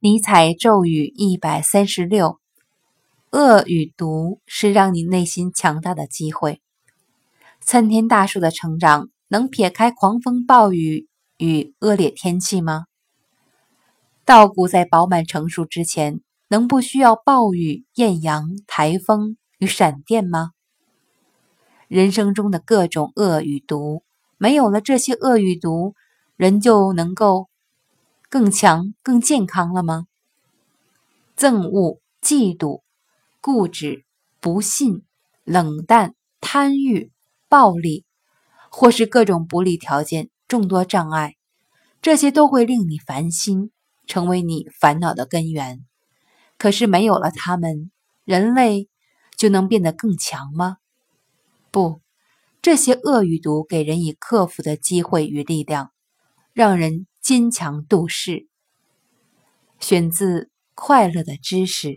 尼采咒语一百三十六：恶与毒是让你内心强大的机会。参天大树的成长能撇开狂风暴雨与恶劣天气吗？稻谷在饱满成熟之前，能不需要暴雨、艳阳、台风与闪电吗？人生中的各种恶与毒，没有了这些恶与毒，人就能够。更强、更健康了吗？憎恶、嫉妒、固执、不信、冷淡、贪欲、暴力，或是各种不利条件、众多障碍，这些都会令你烦心，成为你烦恼的根源。可是没有了他们，人类就能变得更强吗？不，这些恶与毒给人以克服的机会与力量，让人。坚强度世，选自《快乐的知识》。